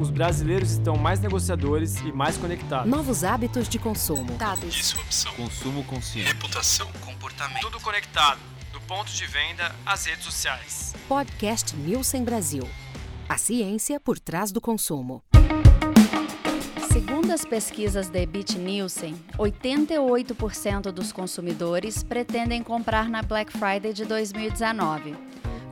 os brasileiros estão mais negociadores e mais conectados. Novos hábitos de consumo. Dados. Disrupção. Consumo consciente. Reputação. Comportamento. Tudo conectado, do ponto de venda às redes sociais. Podcast Nielsen Brasil. A ciência por trás do consumo. Segundo as pesquisas da Ebit Nielsen, 88% dos consumidores pretendem comprar na Black Friday de 2019.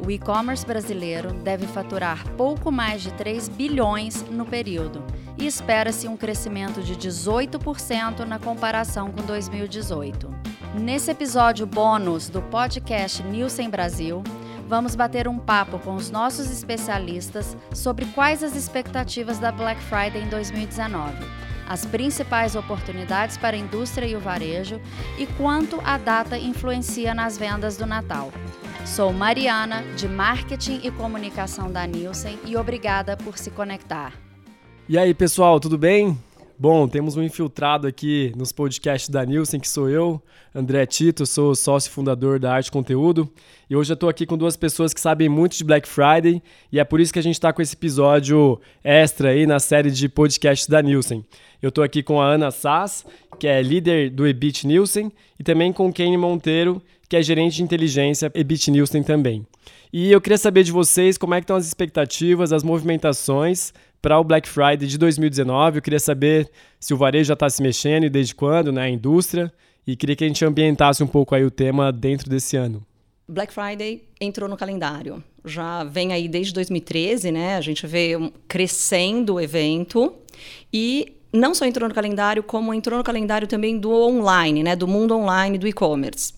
O e-commerce brasileiro deve faturar pouco mais de 3 bilhões no período e espera-se um crescimento de 18% na comparação com 2018. Nesse episódio bônus do podcast Nielsen Brasil, vamos bater um papo com os nossos especialistas sobre quais as expectativas da Black Friday em 2019, as principais oportunidades para a indústria e o varejo e quanto a data influencia nas vendas do Natal. Sou Mariana, de Marketing e Comunicação da Nielsen, e obrigada por se conectar. E aí, pessoal, tudo bem? Bom, temos um infiltrado aqui nos podcasts da Nielsen, que sou eu, André Tito, sou sócio fundador da Arte Conteúdo. E hoje eu estou aqui com duas pessoas que sabem muito de Black Friday, e é por isso que a gente está com esse episódio extra aí na série de podcasts da Nielsen. Eu estou aqui com a Ana Sass, que é líder do Ebit Nielsen, e também com Kenny Monteiro, que é gerente de inteligência Ebit Nielsen também. E eu queria saber de vocês como é que estão as expectativas, as movimentações para o Black Friday de 2019. Eu queria saber se o varejo já está se mexendo e desde quando, né, a indústria, e queria que a gente ambientasse um pouco aí o tema dentro desse ano. Black Friday entrou no calendário. Já vem aí desde 2013, né? A gente vê crescendo o evento e não só entrou no calendário, como entrou no calendário também do online, né? Do mundo online, do e-commerce.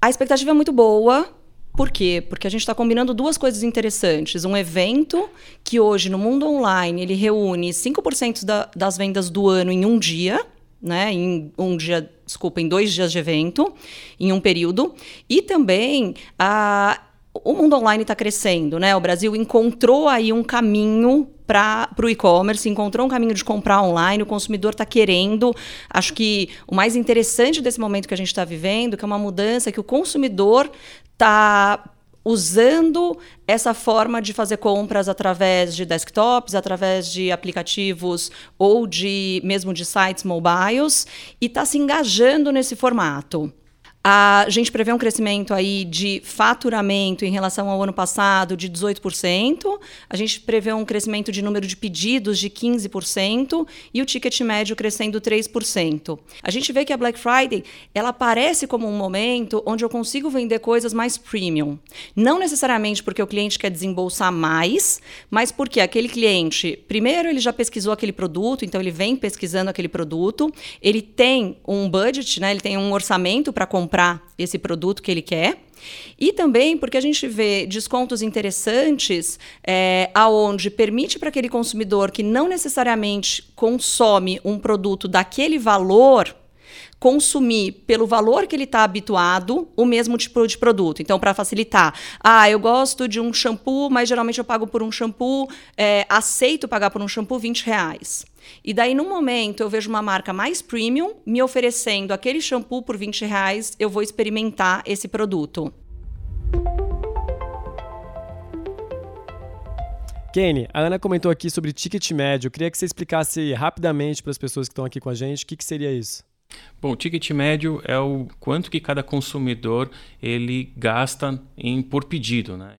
A expectativa é muito boa. Por quê? Porque a gente está combinando duas coisas interessantes. Um evento que hoje, no mundo online, ele reúne 5% da, das vendas do ano em um dia, né? Em um dia, desculpa, em dois dias de evento, em um período. E também a, o mundo online está crescendo, né? O Brasil encontrou aí um caminho para o e-commerce, encontrou um caminho de comprar online, o consumidor está querendo. Acho que o mais interessante desse momento que a gente está vivendo, que é uma mudança que o consumidor está usando essa forma de fazer compras através de desktops, através de aplicativos ou de mesmo de sites mobiles e está se engajando nesse formato. A gente prevê um crescimento aí de faturamento em relação ao ano passado de 18%. A gente prevê um crescimento de número de pedidos de 15% e o ticket médio crescendo 3%. A gente vê que a Black Friday, ela aparece como um momento onde eu consigo vender coisas mais premium. Não necessariamente porque o cliente quer desembolsar mais, mas porque aquele cliente, primeiro ele já pesquisou aquele produto, então ele vem pesquisando aquele produto, ele tem um budget, né? Ele tem um orçamento para comprar comprar esse produto que ele quer. E também porque a gente vê descontos interessantes é, aonde permite para aquele consumidor que não necessariamente consome um produto daquele valor consumir pelo valor que ele está habituado o mesmo tipo de produto. Então, para facilitar, ah, eu gosto de um shampoo, mas geralmente eu pago por um shampoo, é, aceito pagar por um shampoo 20 reais. E daí, no momento, eu vejo uma marca mais premium me oferecendo aquele shampoo por 20 reais, eu vou experimentar esse produto. Kenny, a Ana comentou aqui sobre ticket médio. Eu queria que você explicasse rapidamente para as pessoas que estão aqui com a gente o que, que seria isso. Bom, o ticket médio é o quanto que cada consumidor ele gasta em por pedido, né?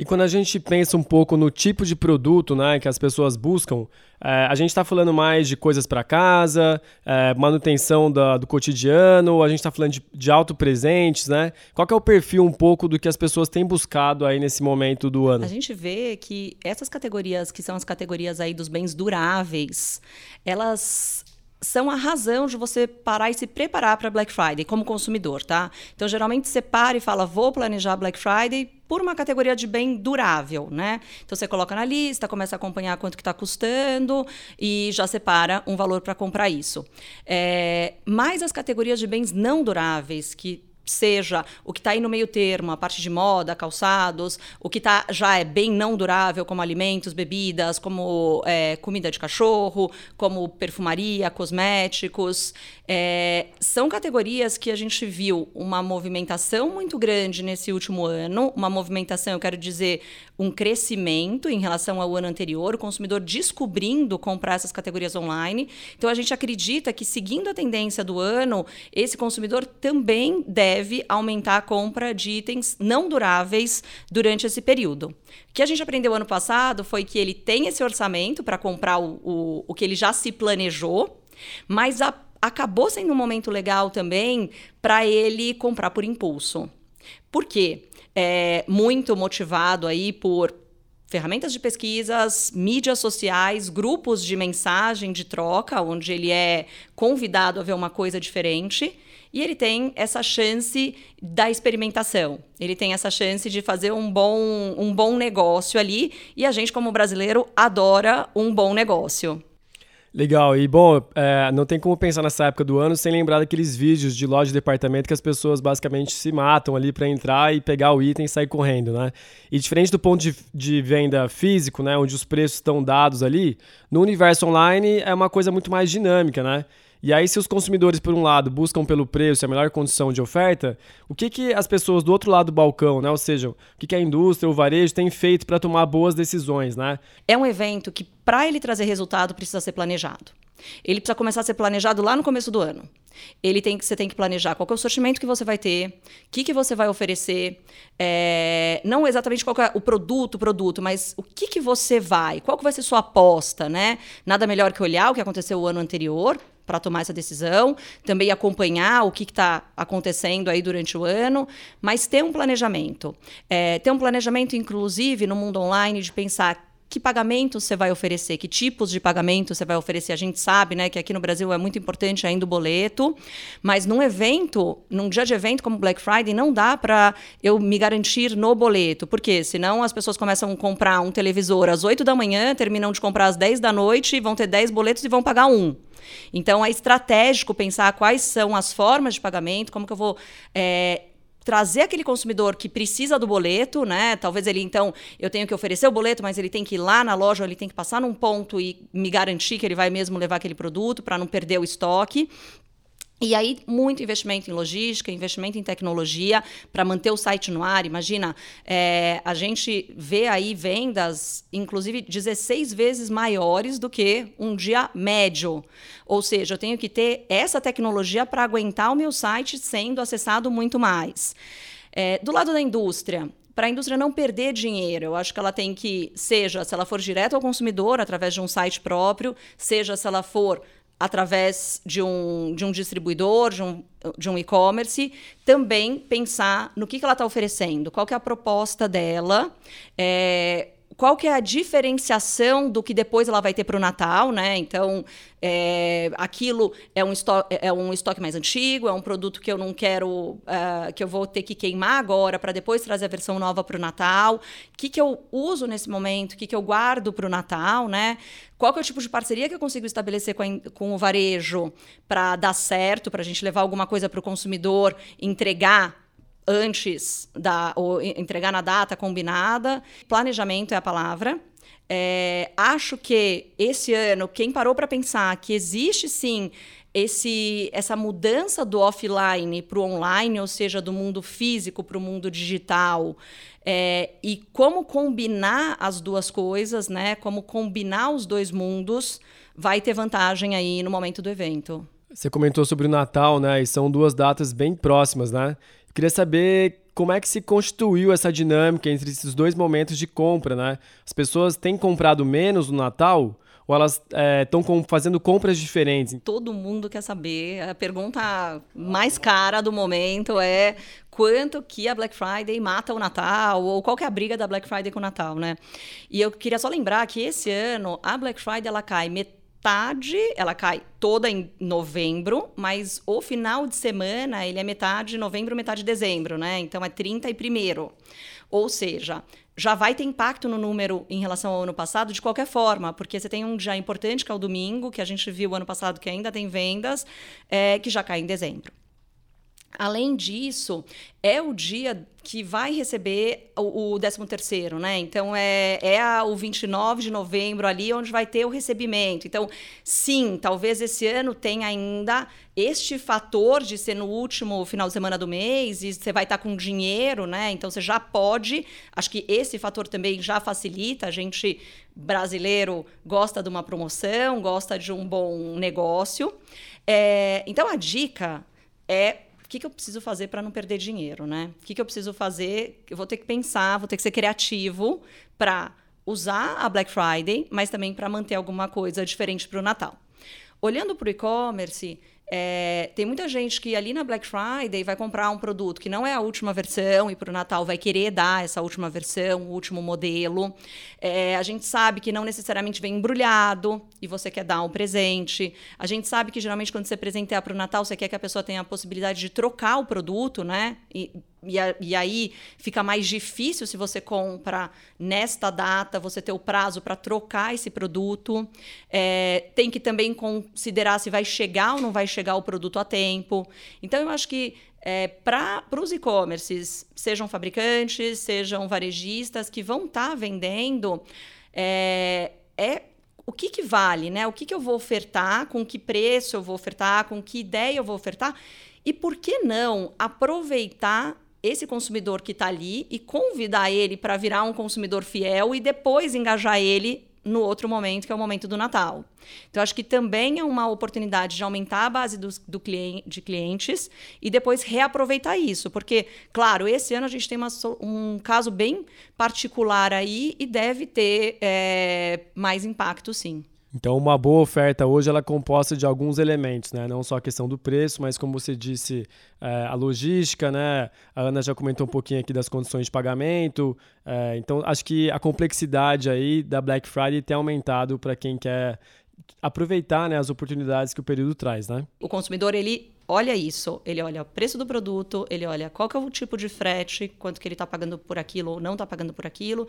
E quando a gente pensa um pouco no tipo de produto né, que as pessoas buscam, é, a gente está falando mais de coisas para casa, é, manutenção da, do cotidiano, a gente está falando de, de auto-presentes, né? Qual é o perfil um pouco do que as pessoas têm buscado aí nesse momento do ano? A gente vê que essas categorias, que são as categorias aí dos bens duráveis, elas são a razão de você parar e se preparar para Black Friday como consumidor, tá? Então, geralmente você para e fala, vou planejar Black Friday por uma categoria de bem durável, né? Então você coloca na lista, começa a acompanhar quanto que está custando e já separa um valor para comprar isso. É, mas as categorias de bens não duráveis, que seja o que está aí no meio termo, a parte de moda, calçados, o que tá, já é bem não durável, como alimentos, bebidas, como é, comida de cachorro, como perfumaria, cosméticos. É, são categorias que a gente viu uma movimentação muito grande nesse último ano, uma movimentação, eu quero dizer, um crescimento em relação ao ano anterior, o consumidor descobrindo comprar essas categorias online. Então a gente acredita que, seguindo a tendência do ano, esse consumidor também deve aumentar a compra de itens não duráveis durante esse período. O que a gente aprendeu ano passado foi que ele tem esse orçamento para comprar o, o, o que ele já se planejou, mas a, acabou sendo um momento legal também para ele comprar por impulso. Por quê? é, muito motivado aí por ferramentas de pesquisas, mídias sociais, grupos de mensagem, de troca, onde ele é convidado a ver uma coisa diferente. E ele tem essa chance da experimentação. Ele tem essa chance de fazer um bom, um bom negócio ali. E a gente, como brasileiro, adora um bom negócio. Legal, e bom, é, não tem como pensar nessa época do ano sem lembrar daqueles vídeos de loja de departamento que as pessoas basicamente se matam ali para entrar e pegar o item e sair correndo, né? E diferente do ponto de, de venda físico, né, onde os preços estão dados ali, no universo online é uma coisa muito mais dinâmica, né? E aí, se os consumidores, por um lado, buscam pelo preço e a melhor condição de oferta, o que, que as pessoas do outro lado do balcão, né? Ou seja, o que, que a indústria, o varejo tem feito para tomar boas decisões, né? É um evento que, para ele trazer resultado, precisa ser planejado. Ele precisa começar a ser planejado lá no começo do ano. Ele tem você tem que planejar qual é o sortimento que você vai ter, o que, que você vai oferecer, é, não exatamente qual é o produto, produto, mas o que, que você vai, qual que vai ser sua aposta, né? Nada melhor que olhar o que aconteceu o ano anterior para tomar essa decisão, também acompanhar o que está acontecendo aí durante o ano, mas ter um planejamento. É, ter um planejamento, inclusive, no mundo online, de pensar que pagamentos você vai oferecer, que tipos de pagamento você vai oferecer. A gente sabe, né, que aqui no Brasil é muito importante ainda o boleto, mas num evento, num dia de evento como Black Friday, não dá para eu me garantir no boleto, porque senão as pessoas começam a comprar um televisor às 8 da manhã, terminam de comprar às 10 da noite, vão ter 10 boletos e vão pagar um. Então, é estratégico pensar quais são as formas de pagamento, como que eu vou é, trazer aquele consumidor que precisa do boleto, né? Talvez ele então eu tenho que oferecer o boleto, mas ele tem que ir lá na loja, ele tem que passar num ponto e me garantir que ele vai mesmo levar aquele produto para não perder o estoque. E aí, muito investimento em logística, investimento em tecnologia para manter o site no ar. Imagina, é, a gente vê aí vendas, inclusive, 16 vezes maiores do que um dia médio. Ou seja, eu tenho que ter essa tecnologia para aguentar o meu site sendo acessado muito mais. É, do lado da indústria, para a indústria não perder dinheiro. Eu acho que ela tem que, seja se ela for direto ao consumidor através de um site próprio, seja se ela for através de um, de um distribuidor, de um, de um e-commerce, também pensar no que, que ela está oferecendo, qual que é a proposta dela, é, qual que é a diferenciação do que depois ela vai ter para o Natal, né? Então, é, aquilo é um, estoque, é um estoque mais antigo, é um produto que eu não quero, uh, que eu vou ter que queimar agora para depois trazer a versão nova para o Natal. O que, que eu uso nesse momento? O que, que eu guardo para o Natal, né? Qual que é o tipo de parceria que eu consigo estabelecer com, a, com o varejo para dar certo, para a gente levar alguma coisa para o consumidor, entregar antes da ou entregar na data combinada. Planejamento é a palavra. É, acho que esse ano, quem parou para pensar que existe sim esse, essa mudança do offline para o online, ou seja, do mundo físico para o mundo digital, é, e como combinar as duas coisas, né? Como combinar os dois mundos, vai ter vantagem aí no momento do evento. Você comentou sobre o Natal, né? E são duas datas bem próximas, né? Eu queria saber como é que se constituiu essa dinâmica entre esses dois momentos de compra, né? As pessoas têm comprado menos no Natal ou elas estão é, fazendo compras diferentes? Todo mundo quer saber. A pergunta mais cara do momento é quanto que a Black Friday mata o Natal, ou qual que é a briga da Black Friday com o Natal, né? E eu queria só lembrar que esse ano a Black Friday ela cai metade metade, ela cai toda em novembro, mas o final de semana ele é metade de novembro, metade de dezembro, né? Então é 30 e primeiro. Ou seja, já vai ter impacto no número em relação ao ano passado de qualquer forma, porque você tem um dia importante que é o domingo, que a gente viu ano passado que ainda tem vendas, é, que já cai em dezembro. Além disso, é o dia que vai receber o, o 13º, né? Então, é, é a, o 29 de novembro ali onde vai ter o recebimento. Então, sim, talvez esse ano tenha ainda este fator de ser no último final de semana do mês e você vai estar com dinheiro, né? Então, você já pode... Acho que esse fator também já facilita. A gente, brasileiro, gosta de uma promoção, gosta de um bom negócio. É, então, a dica é que, que eu preciso fazer para não perder dinheiro, né? O que, que eu preciso fazer? Eu vou ter que pensar, vou ter que ser criativo para usar a Black Friday, mas também para manter alguma coisa diferente para o Natal. Olhando para o e-commerce, é, tem muita gente que ali na Black Friday vai comprar um produto que não é a última versão e para o Natal vai querer dar essa última versão, o último modelo. É, a gente sabe que não necessariamente vem embrulhado e você quer dar um presente. A gente sabe que geralmente quando você presentear para o Natal, você quer que a pessoa tenha a possibilidade de trocar o produto, né? E, e, a, e, aí fica mais difícil se você compra nesta data, você ter o prazo para trocar esse produto. É, tem que também considerar se vai chegar ou não vai chegar o produto a tempo. Então, eu acho que é, para os e-commerces, sejam fabricantes, sejam varejistas que vão estar tá vendendo, é, é o que, que vale, né? O que, que eu vou ofertar, com que preço eu vou ofertar, com que ideia eu vou ofertar. E por que não aproveitar esse consumidor que está ali e convidar ele para virar um consumidor fiel e depois engajar ele no outro momento, que é o momento do Natal. Então, acho que também é uma oportunidade de aumentar a base dos, do cliente, de clientes e depois reaproveitar isso. Porque, claro, esse ano a gente tem uma, um caso bem particular aí e deve ter é, mais impacto, sim. Então, uma boa oferta hoje ela é composta de alguns elementos, né? Não só a questão do preço, mas como você disse, é, a logística, né? A Ana já comentou um pouquinho aqui das condições de pagamento. É, então, acho que a complexidade aí da Black Friday tem aumentado para quem quer aproveitar né, as oportunidades que o período traz, né? O consumidor, ele olha isso, ele olha o preço do produto, ele olha qual que é o tipo de frete, quanto que ele está pagando por aquilo ou não está pagando por aquilo,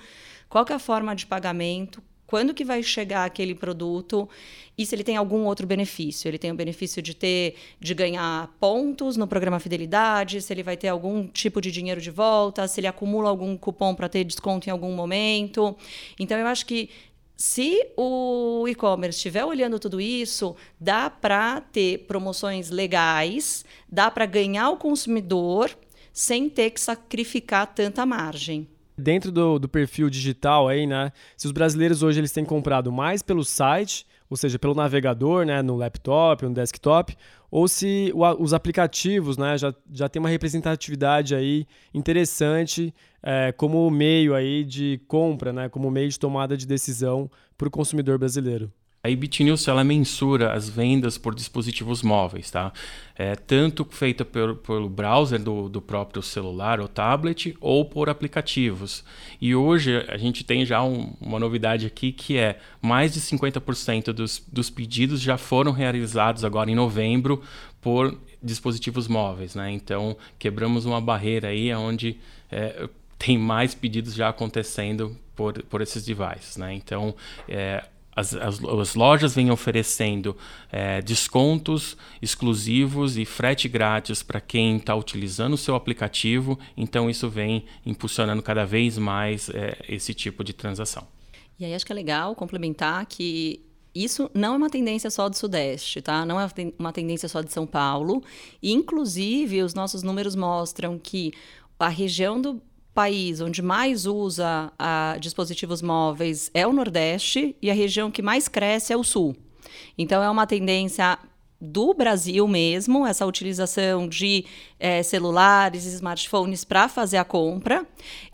qual que é a forma de pagamento, quando que vai chegar aquele produto e se ele tem algum outro benefício. Ele tem o benefício de ter, de ganhar pontos no programa Fidelidade, se ele vai ter algum tipo de dinheiro de volta, se ele acumula algum cupom para ter desconto em algum momento. Então eu acho que se o e-commerce estiver olhando tudo isso, dá para ter promoções legais, dá para ganhar o consumidor sem ter que sacrificar tanta margem dentro do, do perfil digital aí, né? Se os brasileiros hoje eles têm comprado mais pelo site, ou seja, pelo navegador, né, no laptop, no desktop, ou se os aplicativos, né, já, já tem uma representatividade aí interessante é, como meio aí de compra, né, como meio de tomada de decisão para o consumidor brasileiro. A BitNews ela mensura as vendas por dispositivos móveis, tá? É, tanto feita pelo, pelo browser do, do próprio celular ou tablet ou por aplicativos. E hoje a gente tem já um, uma novidade aqui que é mais de 50% dos, dos pedidos já foram realizados agora em novembro por dispositivos móveis, né? Então quebramos uma barreira aí onde é, tem mais pedidos já acontecendo por, por esses devices, né? Então é, as, as, as, lojas vêm oferecendo é, descontos exclusivos e frete grátis para quem está utilizando o seu aplicativo, então isso vem impulsionando cada vez mais é, esse tipo de transação. E aí acho que é legal complementar que isso não é uma tendência só do Sudeste, tá? Não é uma tendência só de São Paulo. E, inclusive, os nossos números mostram que a região do país onde mais usa a, dispositivos móveis é o Nordeste e a região que mais cresce é o Sul. Então, é uma tendência do Brasil mesmo, essa utilização de é, celulares smartphones para fazer a compra.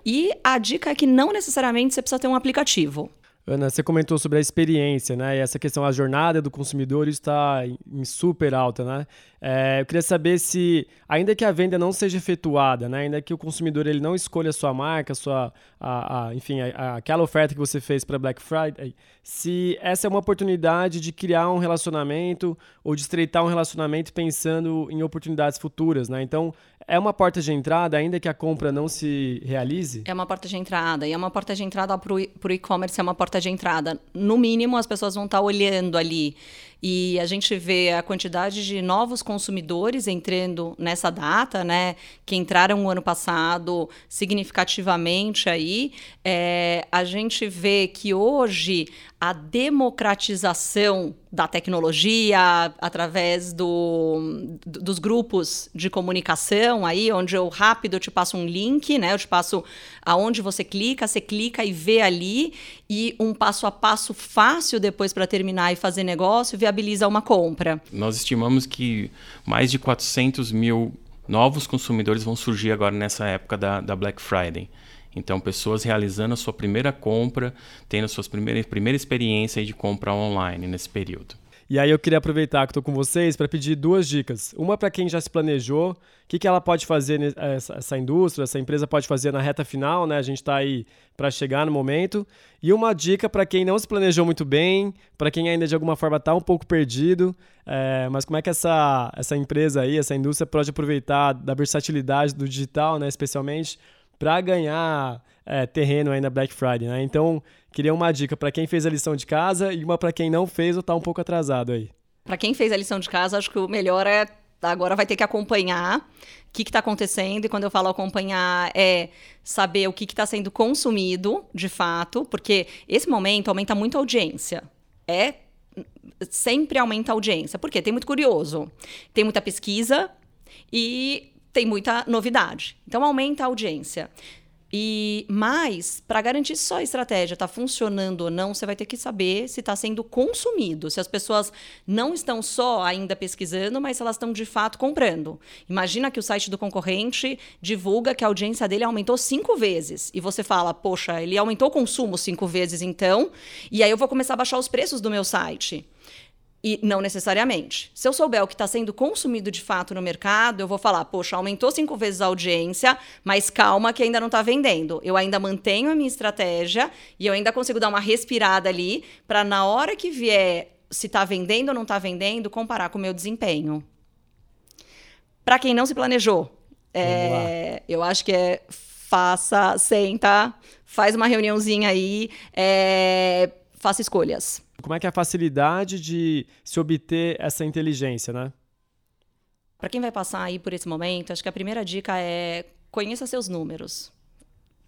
E a dica é que não necessariamente você precisa ter um aplicativo. Ana, você comentou sobre a experiência, né? E essa questão, a jornada do consumidor está em super alta, né? É, eu queria saber se, ainda que a venda não seja efetuada, né? ainda que o consumidor ele não escolha a sua marca, a sua, a, a enfim, a, aquela oferta que você fez para Black Friday, se essa é uma oportunidade de criar um relacionamento ou de estreitar um relacionamento pensando em oportunidades futuras, né? Então, é uma porta de entrada, ainda que a compra não se realize? É uma porta de entrada. E é uma porta de entrada para o e-commerce, é uma porta de entrada. No mínimo, as pessoas vão estar olhando ali e a gente vê a quantidade de novos consumidores entrando nessa data, né, que entraram o ano passado significativamente aí, é, a gente vê que hoje a democratização da tecnologia através do, dos grupos de comunicação aí, onde eu rápido te passo um link, né? Eu te passo aonde você clica, você clica e vê ali e um passo a passo fácil depois para terminar e fazer negócio viabiliza uma compra. Nós estimamos que mais de 400 mil novos consumidores vão surgir agora nessa época da, da Black Friday. Então, pessoas realizando a sua primeira compra, tendo a sua primeira, primeira experiência de compra online nesse período. E aí eu queria aproveitar que estou com vocês para pedir duas dicas. Uma para quem já se planejou, o que, que ela pode fazer, essa, indústria, essa empresa pode fazer na reta final, né? A gente está aí para chegar no momento. E uma dica para quem não se planejou muito bem, para quem ainda de alguma forma está um pouco perdido, é, mas como é que essa, essa empresa aí, essa indústria pode aproveitar da versatilidade do digital, né? Especialmente para ganhar é, terreno aí na Black Friday, né? Então, queria uma dica para quem fez a lição de casa e uma para quem não fez ou está um pouco atrasado aí. Para quem fez a lição de casa, acho que o melhor é agora vai ter que acompanhar o que está acontecendo. E quando eu falo acompanhar, é saber o que está sendo consumido de fato, porque esse momento aumenta muito a audiência. É sempre aumenta a audiência. Por quê? Tem muito curioso, tem muita pesquisa e tem muita novidade. Então aumenta a audiência. E mais, para garantir se sua estratégia está funcionando ou não, você vai ter que saber se está sendo consumido, se as pessoas não estão só ainda pesquisando, mas se elas estão de fato comprando. Imagina que o site do concorrente divulga que a audiência dele aumentou cinco vezes e você fala, poxa, ele aumentou o consumo cinco vezes então, e aí eu vou começar a baixar os preços do meu site. E não necessariamente. Se eu souber o que está sendo consumido de fato no mercado, eu vou falar, poxa, aumentou cinco vezes a audiência, mas calma que ainda não está vendendo. Eu ainda mantenho a minha estratégia e eu ainda consigo dar uma respirada ali para na hora que vier se está vendendo ou não está vendendo, comparar com o meu desempenho. Para quem não se planejou, é, eu acho que é faça, senta, faz uma reuniãozinha aí, é, faça escolhas. Como é que é a facilidade de se obter essa inteligência, né? Para quem vai passar aí por esse momento, acho que a primeira dica é conheça seus números.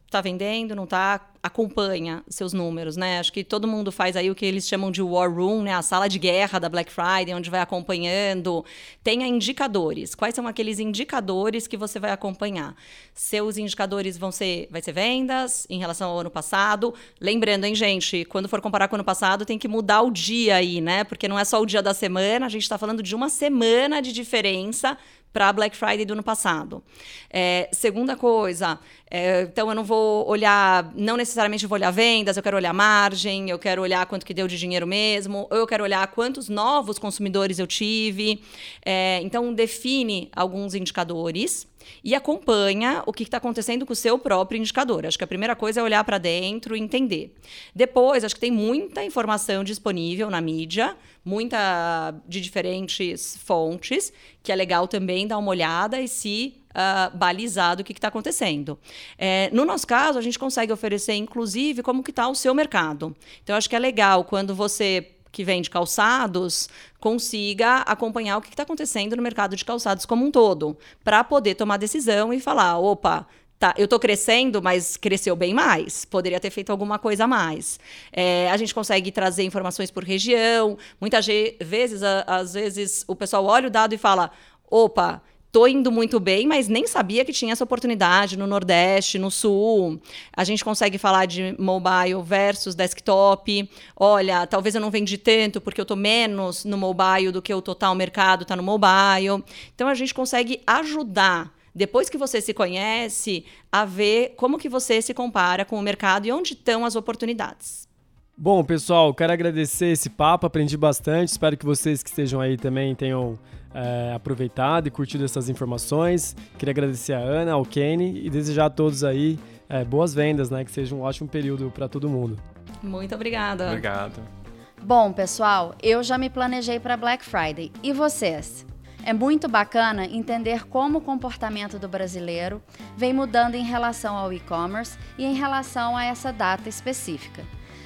Tá vendendo, não tá? acompanha seus números, né? Acho que todo mundo faz aí o que eles chamam de war room, né? A sala de guerra da Black Friday, onde vai acompanhando. Tenha indicadores. Quais são aqueles indicadores que você vai acompanhar? Seus indicadores vão ser, vai ser vendas em relação ao ano passado. Lembrando, hein, gente, quando for comparar com o ano passado, tem que mudar o dia aí, né? Porque não é só o dia da semana, a gente está falando de uma semana de diferença para Black Friday do ano passado. É, segunda coisa, é, então eu não vou olhar, não necessariamente vou olhar vendas, eu quero olhar margem, eu quero olhar quanto que deu de dinheiro mesmo, ou eu quero olhar quantos novos consumidores eu tive. É, então define alguns indicadores e acompanha o que está acontecendo com o seu próprio indicador. Acho que a primeira coisa é olhar para dentro e entender. Depois, acho que tem muita informação disponível na mídia, muita de diferentes fontes, que é legal também dar uma olhada e se uh, balizado o que está acontecendo. É, no nosso caso, a gente consegue oferecer, inclusive, como que está o seu mercado. Então, acho que é legal quando você que vende calçados consiga acompanhar o que está acontecendo no mercado de calçados como um todo, para poder tomar decisão e falar, opa, tá, eu estou crescendo, mas cresceu bem mais. Poderia ter feito alguma coisa a mais. É, a gente consegue trazer informações por região. Muitas vezes, a, às vezes, o pessoal olha o dado e fala: opa, tô indo muito bem, mas nem sabia que tinha essa oportunidade no Nordeste, no Sul. A gente consegue falar de mobile versus desktop. Olha, talvez eu não vendi tanto porque eu tô menos no mobile do que o total mercado está no mobile. Então a gente consegue ajudar depois que você se conhece, a ver como que você se compara com o mercado e onde estão as oportunidades. Bom, pessoal, quero agradecer esse papo, aprendi bastante. Espero que vocês que estejam aí também tenham é, aproveitado e curtido essas informações. Queria agradecer a Ana, ao Kenny e desejar a todos aí é, boas vendas, né? Que seja um ótimo período para todo mundo. Muito obrigada. Obrigado. Bom, pessoal, eu já me planejei para Black Friday. E vocês? É muito bacana entender como o comportamento do brasileiro vem mudando em relação ao e-commerce e em relação a essa data específica.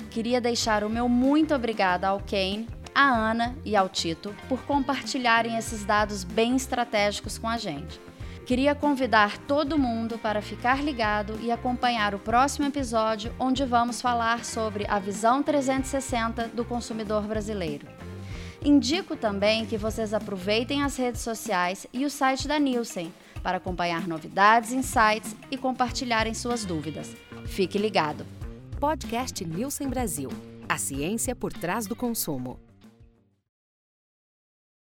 Queria deixar o meu muito obrigada ao Kane, à Ana e ao Tito por compartilharem esses dados bem estratégicos com a gente. Queria convidar todo mundo para ficar ligado e acompanhar o próximo episódio, onde vamos falar sobre a visão 360 do consumidor brasileiro. Indico também que vocês aproveitem as redes sociais e o site da Nielsen para acompanhar novidades, insights e compartilharem suas dúvidas. Fique ligado. Podcast Nielsen Brasil. A ciência por trás do consumo.